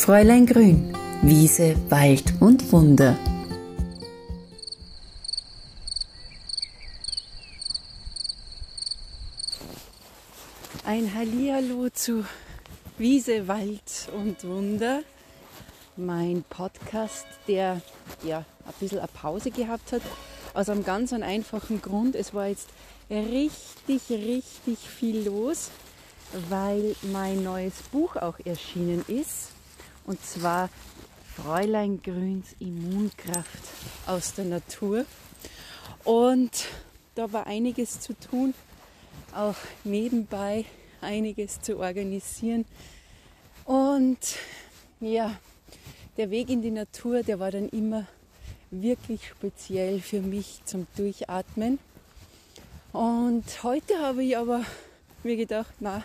Fräulein Grün, Wiese, Wald und Wunder. Ein Hallihallo zu Wiese, Wald und Wunder. Mein Podcast, der ja ein bisschen eine Pause gehabt hat, aus einem ganz einfachen Grund. Es war jetzt richtig, richtig viel los, weil mein neues Buch auch erschienen ist. Und zwar Fräulein Grüns Immunkraft aus der Natur. Und da war einiges zu tun, auch nebenbei einiges zu organisieren. Und ja, der Weg in die Natur, der war dann immer wirklich speziell für mich zum Durchatmen. Und heute habe ich aber mir gedacht, na,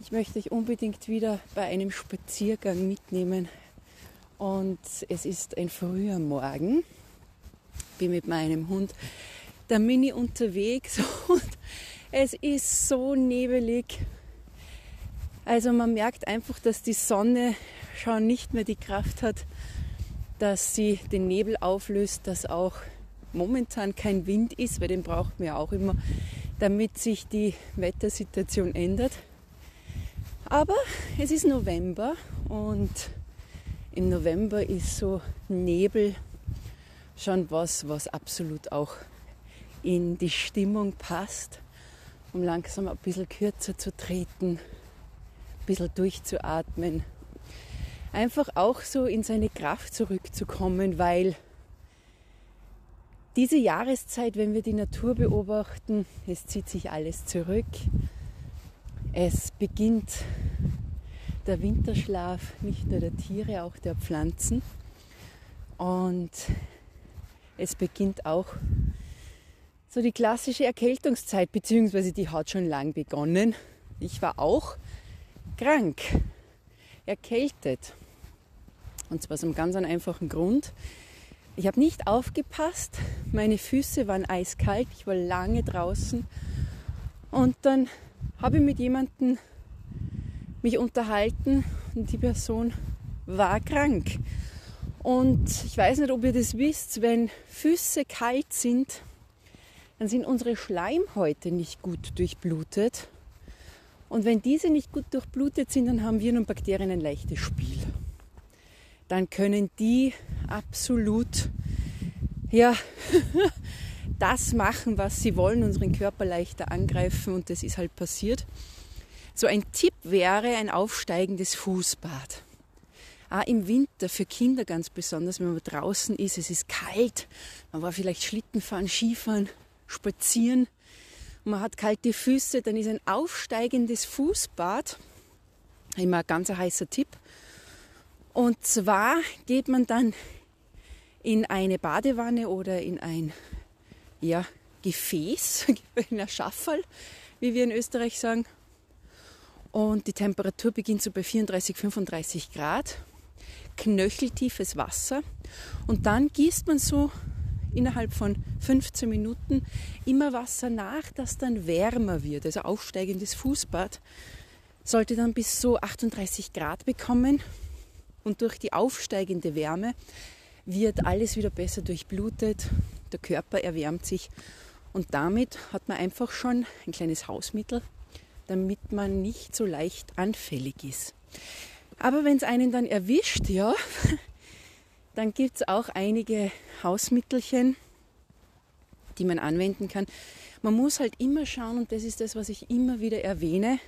ich möchte euch unbedingt wieder bei einem Spaziergang mitnehmen. Und es ist ein früher Morgen. Bin mit meinem Hund der Mini unterwegs und es ist so nebelig. Also man merkt einfach, dass die Sonne schon nicht mehr die Kraft hat, dass sie den Nebel auflöst, dass auch momentan kein Wind ist, weil den braucht man ja auch immer, damit sich die Wettersituation ändert. Aber es ist November und im November ist so Nebel schon was, was absolut auch in die Stimmung passt, um langsam ein bisschen kürzer zu treten, ein bisschen durchzuatmen einfach auch so in seine Kraft zurückzukommen, weil diese Jahreszeit, wenn wir die Natur beobachten, es zieht sich alles zurück. Es beginnt der Winterschlaf nicht nur der Tiere, auch der Pflanzen. Und es beginnt auch so die klassische Erkältungszeit, beziehungsweise die hat schon lang begonnen. Ich war auch krank erkältet. Und zwar aus einem ganz einfachen Grund. Ich habe nicht aufgepasst, meine Füße waren eiskalt, ich war lange draußen und dann habe ich mit jemandem mich unterhalten und die Person war krank. Und ich weiß nicht, ob ihr das wisst, wenn Füße kalt sind, dann sind unsere Schleimhäute nicht gut durchblutet und wenn diese nicht gut durchblutet sind, dann haben Viren und Bakterien ein leichtes Spiel. Dann können die absolut ja, das machen, was sie wollen, unseren Körper leichter angreifen und das ist halt passiert. So ein Tipp wäre ein aufsteigendes Fußbad. Auch im Winter für Kinder ganz besonders, wenn man draußen ist, es ist kalt, man war vielleicht Schlittenfahren, Skifahren, spazieren man hat kalte Füße, dann ist ein aufsteigendes Fußbad immer ein ganz heißer Tipp. Und zwar geht man dann in eine Badewanne oder in ein ja, Gefäß, in ein Schafferl, wie wir in Österreich sagen. Und die Temperatur beginnt so bei 34, 35 Grad. Knöcheltiefes Wasser. Und dann gießt man so innerhalb von 15 Minuten immer Wasser nach, das dann wärmer wird. Also aufsteigendes Fußbad sollte dann bis so 38 Grad bekommen und durch die aufsteigende Wärme wird alles wieder besser durchblutet, der Körper erwärmt sich und damit hat man einfach schon ein kleines Hausmittel, damit man nicht so leicht anfällig ist. Aber wenn es einen dann erwischt, ja, dann gibt es auch einige Hausmittelchen, die man anwenden kann. Man muss halt immer schauen, und das ist das, was ich immer wieder erwähne,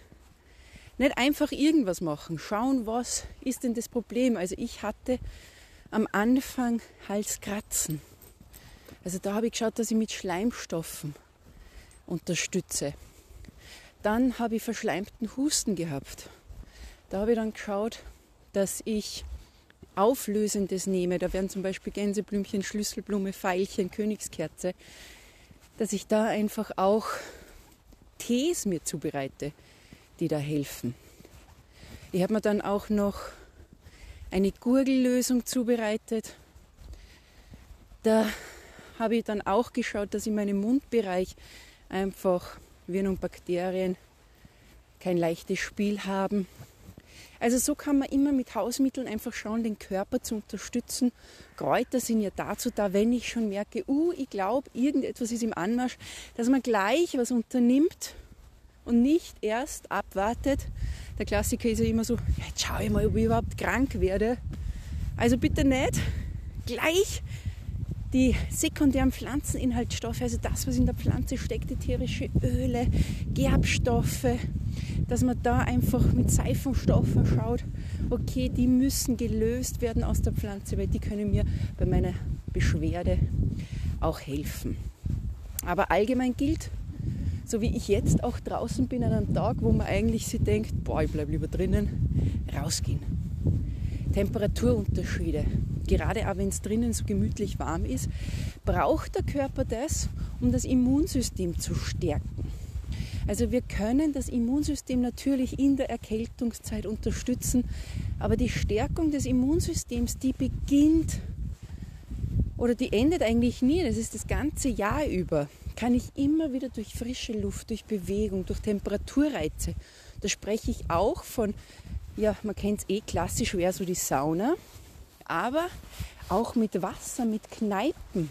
nicht einfach irgendwas machen. Schauen, was ist denn das Problem. Also ich hatte am Anfang Halskratzen. Also da habe ich geschaut, dass ich mit Schleimstoffen unterstütze. Dann habe ich verschleimten Husten gehabt. Da habe ich dann geschaut, dass ich Auflösendes nehme, da wären zum Beispiel Gänseblümchen, Schlüsselblume, Veilchen, Königskerze, dass ich da einfach auch Tees mir zubereite, die da helfen. Ich habe mir dann auch noch eine Gurgellösung zubereitet. Da habe ich dann auch geschaut, dass in meinem Mundbereich einfach Viren und Bakterien kein leichtes Spiel haben. Also so kann man immer mit Hausmitteln einfach schauen, den Körper zu unterstützen. Kräuter sind ja dazu da, wenn ich schon merke, uh, ich glaube, irgendetwas ist im Anmarsch, dass man gleich was unternimmt und nicht erst abwartet. Der Klassiker ist ja immer so, jetzt schaue ich mal, ob ich überhaupt krank werde. Also bitte nicht gleich die sekundären Pflanzeninhaltsstoffe, also das, was in der Pflanze steckt, ätherische Öle, Gerbstoffe, dass man da einfach mit Seifenstoffen schaut, okay, die müssen gelöst werden aus der Pflanze, weil die können mir bei meiner Beschwerde auch helfen. Aber allgemein gilt, so wie ich jetzt auch draußen bin an einem Tag, wo man eigentlich sich denkt, boah, ich bleibe lieber drinnen, rausgehen. Temperaturunterschiede, gerade auch wenn es drinnen so gemütlich warm ist, braucht der Körper das, um das Immunsystem zu stärken. Also wir können das Immunsystem natürlich in der Erkältungszeit unterstützen, aber die Stärkung des Immunsystems, die beginnt oder die endet eigentlich nie, das ist das ganze Jahr über, kann ich immer wieder durch frische Luft, durch Bewegung, durch Temperaturreize, da spreche ich auch von, ja, man kennt es eh klassisch, wäre so die Sauna, aber auch mit Wasser, mit Kneipen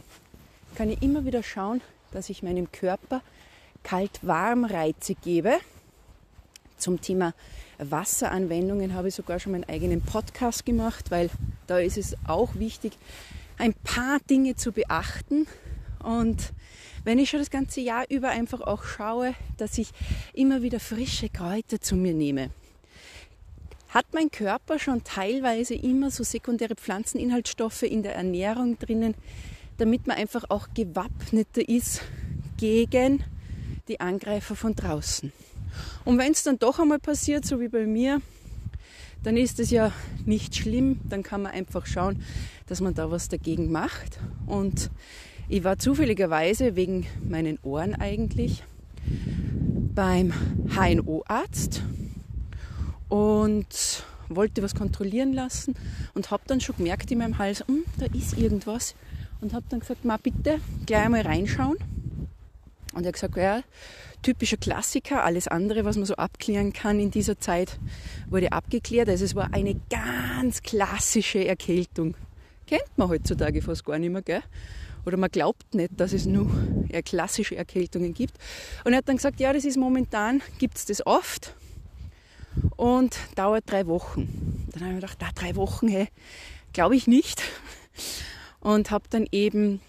kann ich immer wieder schauen, dass ich meinem Körper Kalt-Warm-Reize gebe. Zum Thema Wasseranwendungen habe ich sogar schon meinen eigenen Podcast gemacht, weil da ist es auch wichtig, ein paar Dinge zu beachten. Und wenn ich schon das ganze Jahr über einfach auch schaue, dass ich immer wieder frische Kräuter zu mir nehme, hat mein Körper schon teilweise immer so sekundäre Pflanzeninhaltsstoffe in der Ernährung drinnen, damit man einfach auch gewappneter ist gegen die Angreifer von draußen. Und wenn es dann doch einmal passiert, so wie bei mir, dann ist es ja nicht schlimm, dann kann man einfach schauen, dass man da was dagegen macht. Und ich war zufälligerweise wegen meinen Ohren eigentlich beim HNO-Arzt und wollte was kontrollieren lassen und habe dann schon gemerkt in meinem Hals, hm, da ist irgendwas und habe dann gesagt, ma bitte gleich einmal reinschauen. Und er hat gesagt, ja, typischer Klassiker, alles andere, was man so abklären kann in dieser Zeit, wurde abgeklärt. Also es war eine ganz klassische Erkältung. Kennt man heutzutage fast gar nicht mehr, gell? Oder man glaubt nicht, dass es nur klassische Erkältungen gibt. Und er hat dann gesagt, ja, das ist momentan, gibt es das oft und dauert drei Wochen. Dann habe ich mir gedacht, da drei Wochen, hey, glaube ich nicht. Und habe dann eben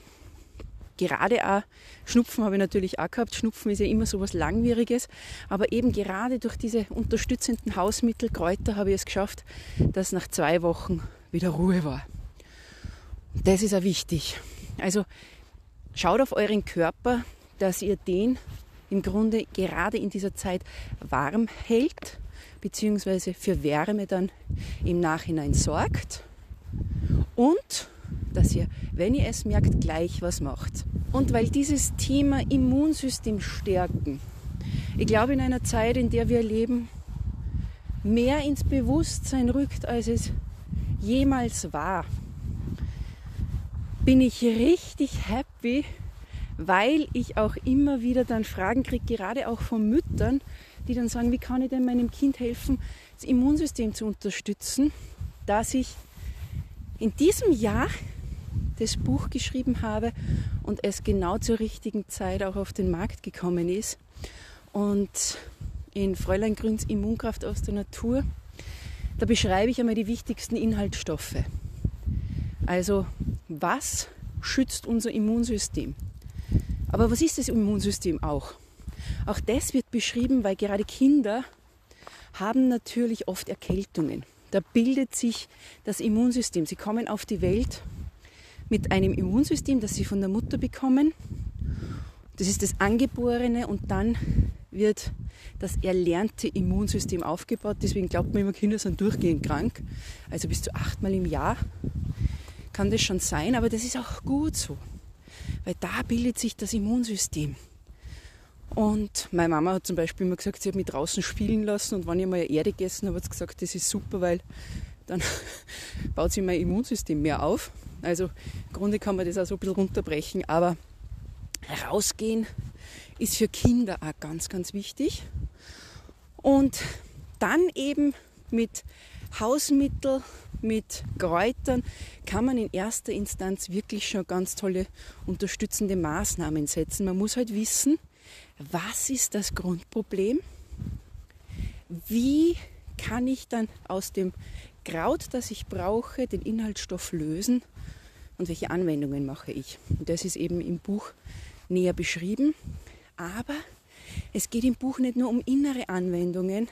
gerade auch, Schnupfen habe ich natürlich auch gehabt, Schnupfen ist ja immer so was Langwieriges, aber eben gerade durch diese unterstützenden Hausmittel, Kräuter, habe ich es geschafft, dass nach zwei Wochen wieder Ruhe war. Das ist auch wichtig. Also schaut auf euren Körper, dass ihr den im Grunde gerade in dieser Zeit warm hält beziehungsweise für Wärme dann im Nachhinein sorgt und dass ihr, wenn ihr es merkt, gleich was macht. Und weil dieses Thema Immunsystem stärken, ich glaube in einer Zeit, in der wir leben, mehr ins Bewusstsein rückt, als es jemals war, bin ich richtig happy, weil ich auch immer wieder dann Fragen kriege, gerade auch von Müttern, die dann sagen, wie kann ich denn meinem Kind helfen, das Immunsystem zu unterstützen, dass ich in diesem Jahr das Buch geschrieben habe und es genau zur richtigen Zeit auch auf den Markt gekommen ist. Und in Fräulein Grüns Immunkraft aus der Natur, da beschreibe ich einmal die wichtigsten Inhaltsstoffe. Also was schützt unser Immunsystem? Aber was ist das Immunsystem auch? Auch das wird beschrieben, weil gerade Kinder haben natürlich oft Erkältungen. Da bildet sich das Immunsystem. Sie kommen auf die Welt mit einem Immunsystem, das sie von der Mutter bekommen. Das ist das Angeborene und dann wird das erlernte Immunsystem aufgebaut. Deswegen glaubt man immer, Kinder sind durchgehend krank. Also bis zu achtmal im Jahr kann das schon sein, aber das ist auch gut so, weil da bildet sich das Immunsystem. Und meine Mama hat zum Beispiel immer gesagt, sie hat mich draußen spielen lassen und wenn ich mal Erde gegessen habe, hat sie gesagt, das ist super, weil dann baut sich mein Immunsystem mehr auf. Also im Grunde kann man das auch so ein bisschen runterbrechen, aber rausgehen ist für Kinder auch ganz, ganz wichtig. Und dann eben mit Hausmitteln, mit Kräutern kann man in erster Instanz wirklich schon ganz tolle unterstützende Maßnahmen setzen. Man muss halt wissen, was ist das Grundproblem? Wie kann ich dann aus dem Kraut, das ich brauche, den Inhaltsstoff lösen und welche Anwendungen mache ich? Und das ist eben im Buch näher beschrieben. Aber es geht im Buch nicht nur um innere Anwendungen,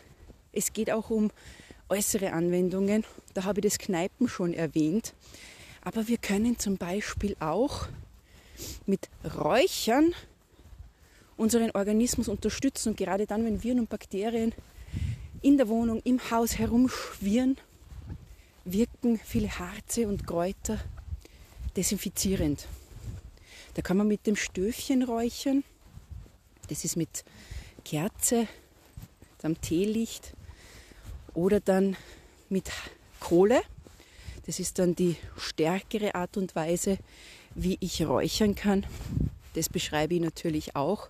es geht auch um äußere Anwendungen. Da habe ich das Kneipen schon erwähnt. Aber wir können zum Beispiel auch mit Räuchern unseren Organismus unterstützen. Und gerade dann, wenn Viren und Bakterien in der Wohnung, im Haus herumschwirren, wirken viele Harze und Kräuter desinfizierend. Da kann man mit dem Stöfchen räuchern. Das ist mit Kerze, am Teelicht oder dann mit Kohle. Das ist dann die stärkere Art und Weise, wie ich räuchern kann. Das beschreibe ich natürlich auch.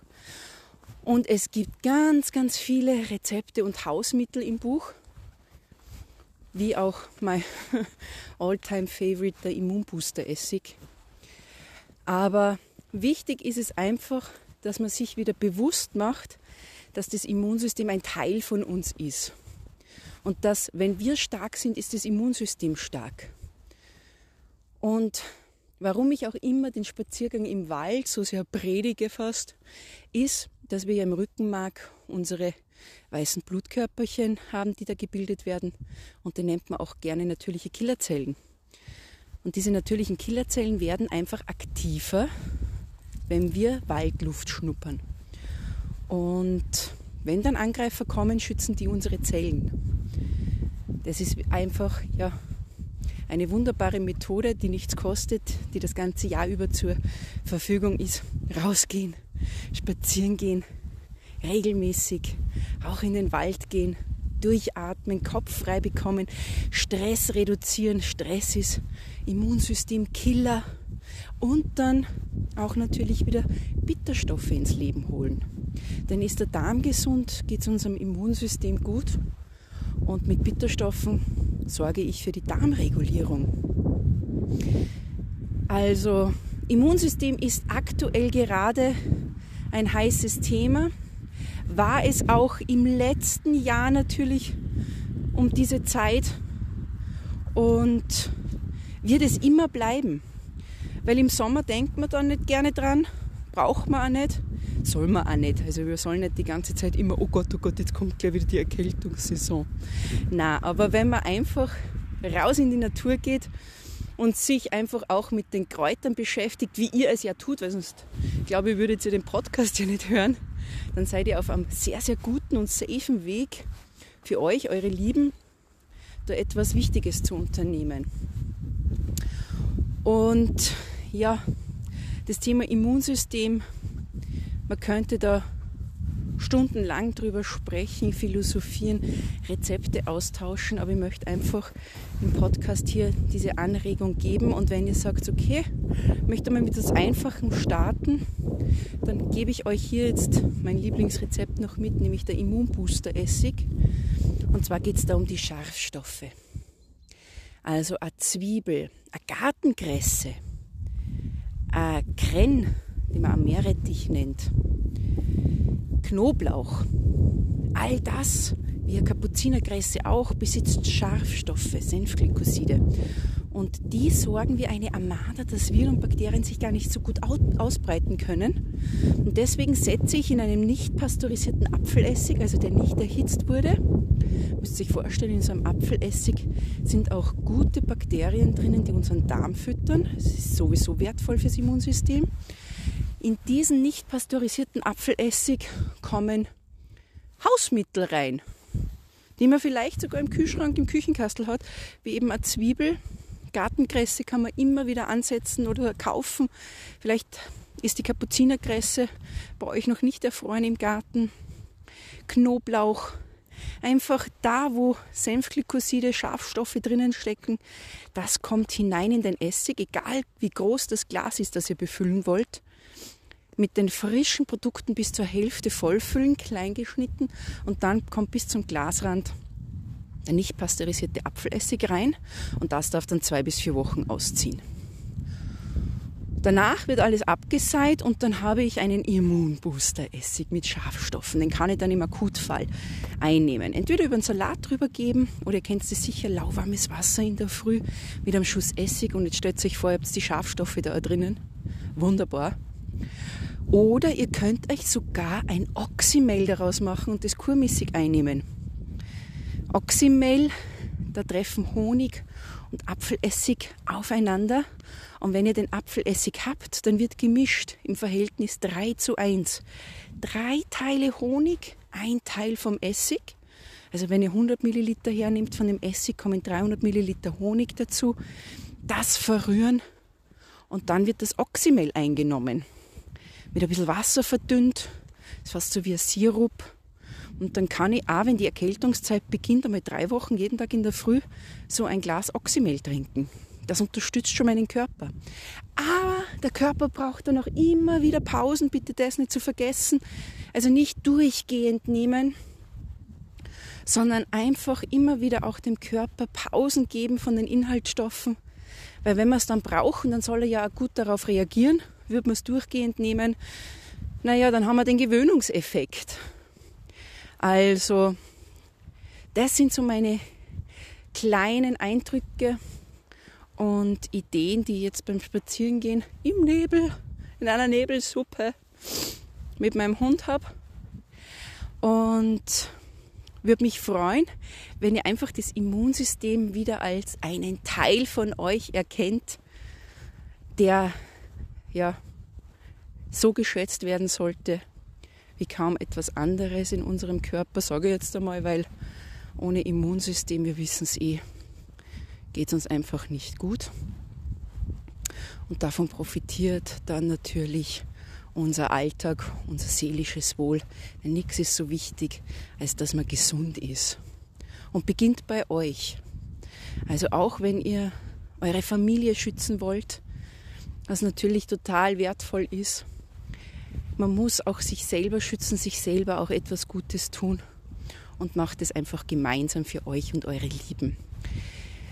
Und es gibt ganz, ganz viele Rezepte und Hausmittel im Buch, wie auch mein all-time favorite, der Immunbooster-Essig. Aber wichtig ist es einfach, dass man sich wieder bewusst macht, dass das Immunsystem ein Teil von uns ist. Und dass, wenn wir stark sind, ist das Immunsystem stark. Und warum ich auch immer den Spaziergang im Wald so sehr predige fast, ist, dass wir ja im Rückenmark unsere weißen Blutkörperchen haben, die da gebildet werden. Und die nennt man auch gerne natürliche Killerzellen. Und diese natürlichen Killerzellen werden einfach aktiver, wenn wir Waldluft schnuppern. Und wenn dann Angreifer kommen, schützen die unsere Zellen. Das ist einfach ja, eine wunderbare Methode, die nichts kostet, die das ganze Jahr über zur Verfügung ist. Rausgehen, spazieren gehen, regelmäßig, auch in den Wald gehen, durchatmen, Kopf frei bekommen, Stress reduzieren. Stress ist Immunsystemkiller und dann auch natürlich wieder Bitterstoffe ins Leben holen. Denn ist der Darm gesund, geht es unserem Immunsystem gut und mit Bitterstoffen sorge ich für die Darmregulierung. Also Immunsystem ist aktuell gerade ein heißes Thema. War es auch im letzten Jahr natürlich um diese Zeit und wird es immer bleiben. Weil im Sommer denkt man dann nicht gerne dran, braucht man auch nicht soll man auch nicht. Also wir sollen nicht die ganze Zeit immer, oh Gott, oh Gott, jetzt kommt gleich wieder die Erkältungssaison. Na, aber wenn man einfach raus in die Natur geht und sich einfach auch mit den Kräutern beschäftigt, wie ihr es ja tut, weil sonst, glaube ich, würdet ihr den Podcast ja nicht hören, dann seid ihr auf einem sehr, sehr guten und safen Weg für euch, eure Lieben, da etwas Wichtiges zu unternehmen. Und ja, das Thema Immunsystem man könnte da stundenlang drüber sprechen, philosophieren, Rezepte austauschen, aber ich möchte einfach im Podcast hier diese Anregung geben. Und wenn ihr sagt, okay, ich möchte mal mit etwas Einfachem starten, dann gebe ich euch hier jetzt mein Lieblingsrezept noch mit, nämlich der Immunbooster-Essig. Und zwar geht es da um die Scharfstoffe. Also eine Zwiebel, eine Gartenkresse, ein Krenn, die man Meerrettich nennt. Knoblauch. All das, wie Kapuzinerkresse auch, besitzt Scharfstoffe, Senfglykoside. Und die sorgen wie eine Armada, dass Viren und Bakterien sich gar nicht so gut ausbreiten können. Und deswegen setze ich in einem nicht pasteurisierten Apfelessig, also der nicht erhitzt wurde, müsst sich vorstellen, in so einem Apfelessig sind auch gute Bakterien drinnen, die unseren Darm füttern. Das ist sowieso wertvoll fürs Immunsystem. In diesen nicht pasteurisierten Apfelessig kommen Hausmittel rein, die man vielleicht sogar im Kühlschrank, im Küchenkastel hat, wie eben eine Zwiebel. Gartenkresse kann man immer wieder ansetzen oder kaufen. Vielleicht ist die Kapuzinerkresse bei euch noch nicht erfroren im Garten. Knoblauch. Einfach da, wo Senfglykoside, Schafstoffe drinnen stecken, das kommt hinein in den Essig, egal wie groß das Glas ist, das ihr befüllen wollt mit den frischen Produkten bis zur Hälfte vollfüllen, klein geschnitten und dann kommt bis zum Glasrand der nicht pasteurisierte Apfelessig rein und das darf dann zwei bis vier Wochen ausziehen. Danach wird alles abgeseit und dann habe ich einen Immunbooster-Essig mit Schafstoffen. Den kann ich dann im Akutfall einnehmen. Entweder über einen Salat drüber geben oder ihr kennt es sicher, lauwarmes Wasser in der Früh mit einem Schuss Essig und jetzt stellt euch vor, ihr habt die Schafstoffe da drinnen. Wunderbar. Oder ihr könnt euch sogar ein Oxymel daraus machen und das kurmäßig einnehmen. Oxymel, da treffen Honig und Apfelessig aufeinander. Und wenn ihr den Apfelessig habt, dann wird gemischt im Verhältnis 3 zu 1. Drei Teile Honig, ein Teil vom Essig. Also wenn ihr 100 Milliliter hernimmt von dem Essig, kommen 300 Milliliter Honig dazu. Das verrühren und dann wird das Oxymel eingenommen. Mit ein bisschen Wasser verdünnt. Ist fast so wie ein Sirup und dann kann ich auch, wenn die Erkältungszeit beginnt, einmal drei Wochen jeden Tag in der Früh so ein Glas Oxymel trinken. Das unterstützt schon meinen Körper. Aber der Körper braucht dann auch immer wieder Pausen, bitte das nicht zu vergessen. Also nicht durchgehend nehmen, sondern einfach immer wieder auch dem Körper Pausen geben von den Inhaltsstoffen. Weil wenn wir es dann brauchen, dann soll er ja auch gut darauf reagieren. Würde man es durchgehend nehmen, naja, dann haben wir den Gewöhnungseffekt. Also, das sind so meine kleinen Eindrücke und Ideen, die ich jetzt beim Spazierengehen im Nebel, in einer Nebelsuppe mit meinem Hund habe. Und würde mich freuen, wenn ihr einfach das Immunsystem wieder als einen Teil von euch erkennt, der ja so geschätzt werden sollte, wie kaum etwas anderes in unserem Körper, sage ich jetzt einmal, weil ohne Immunsystem, wir wissen es eh, geht es uns einfach nicht gut. Und davon profitiert dann natürlich unser Alltag, unser seelisches Wohl. Denn nichts ist so wichtig, als dass man gesund ist. Und beginnt bei euch. Also auch wenn ihr eure Familie schützen wollt, was natürlich total wertvoll ist, man muss auch sich selber schützen, sich selber auch etwas Gutes tun und macht es einfach gemeinsam für euch und eure Lieben.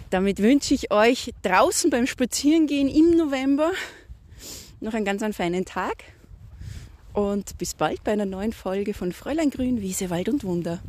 Damit wünsche ich euch draußen beim Spazierengehen im November noch einen ganz einen feinen Tag und bis bald bei einer neuen Folge von Fräulein Grün, Wiese, Wald und Wunder.